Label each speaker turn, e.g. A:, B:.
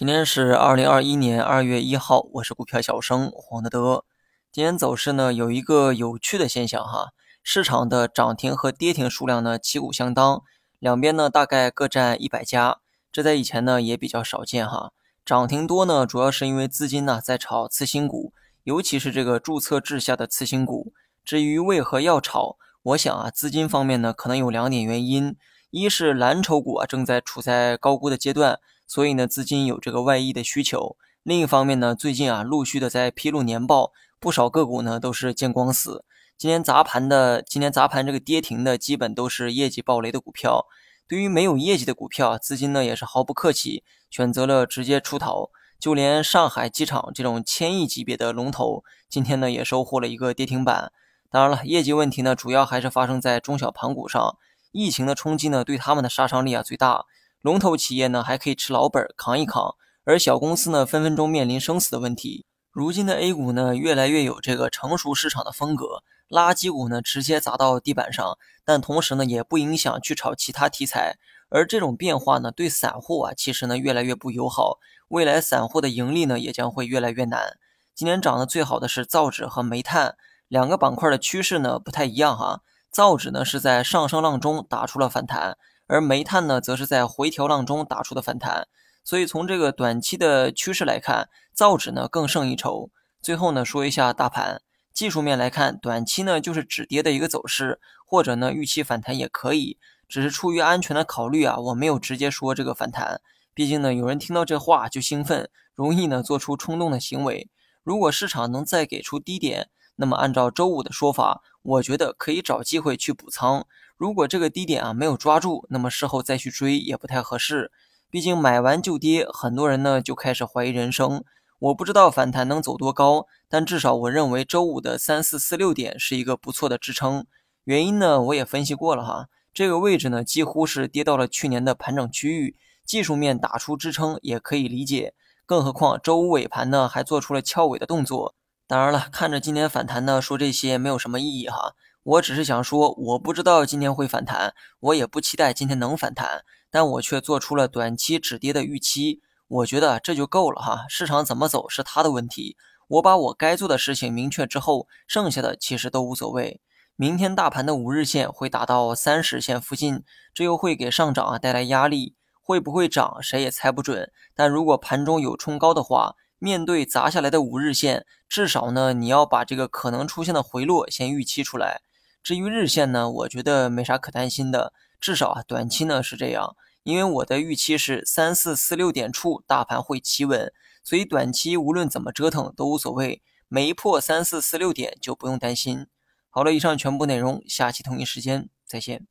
A: 今天是二零二一年二月一号，我是股票小生黄德德。今天走势呢有一个有趣的现象哈，市场的涨停和跌停数量呢旗鼓相当，两边呢大概各占一百家，这在以前呢也比较少见哈。涨停多呢，主要是因为资金呢在炒次新股，尤其是这个注册制下的次新股。至于为何要炒，我想啊，资金方面呢可能有两点原因，一是蓝筹股啊正在处在高估的阶段。所以呢，资金有这个外溢的需求。另一方面呢，最近啊，陆续的在披露年报，不少个股呢都是见光死。今天砸盘的，今天砸盘这个跌停的，基本都是业绩暴雷的股票。对于没有业绩的股票，资金呢也是毫不客气，选择了直接出逃。就连上海机场这种千亿级别的龙头，今天呢也收获了一个跌停板。当然了，业绩问题呢，主要还是发生在中小盘股上。疫情的冲击呢，对他们的杀伤力啊最大。龙头企业呢还可以吃老本扛一扛，而小公司呢分分钟面临生死的问题。如今的 A 股呢越来越有这个成熟市场的风格，垃圾股呢直接砸到地板上，但同时呢也不影响去炒其他题材。而这种变化呢对散户啊其实呢越来越不友好，未来散户的盈利呢也将会越来越难。今年涨得最好的是造纸和煤炭两个板块的趋势呢不太一样哈，造纸呢是在上升浪中打出了反弹。而煤炭呢，则是在回调浪中打出的反弹，所以从这个短期的趋势来看，造纸呢更胜一筹。最后呢，说一下大盘技术面来看，短期呢就是止跌的一个走势，或者呢预期反弹也可以，只是出于安全的考虑啊，我没有直接说这个反弹，毕竟呢有人听到这话就兴奋，容易呢做出冲动的行为。如果市场能再给出低点，那么按照周五的说法，我觉得可以找机会去补仓。如果这个低点啊没有抓住，那么事后再去追也不太合适。毕竟买完就跌，很多人呢就开始怀疑人生。我不知道反弹能走多高，但至少我认为周五的三四四六点是一个不错的支撑。原因呢我也分析过了哈，这个位置呢几乎是跌到了去年的盘整区域，技术面打出支撑也可以理解。更何况周五尾盘呢还做出了翘尾的动作。当然了，看着今天反弹呢，说这些没有什么意义哈。我只是想说，我不知道今天会反弹，我也不期待今天能反弹，但我却做出了短期止跌的预期。我觉得这就够了哈，市场怎么走是他的问题。我把我该做的事情明确之后，剩下的其实都无所谓。明天大盘的五日线会打到三十线附近，这又会给上涨啊带来压力。会不会涨，谁也猜不准。但如果盘中有冲高的话，面对砸下来的五日线，至少呢你要把这个可能出现的回落先预期出来。至于日线呢，我觉得没啥可担心的，至少啊短期呢是这样，因为我的预期是三四四六点处大盘会企稳，所以短期无论怎么折腾都无所谓，没破三四四六点就不用担心。好了，以上全部内容，下期同一时间再见。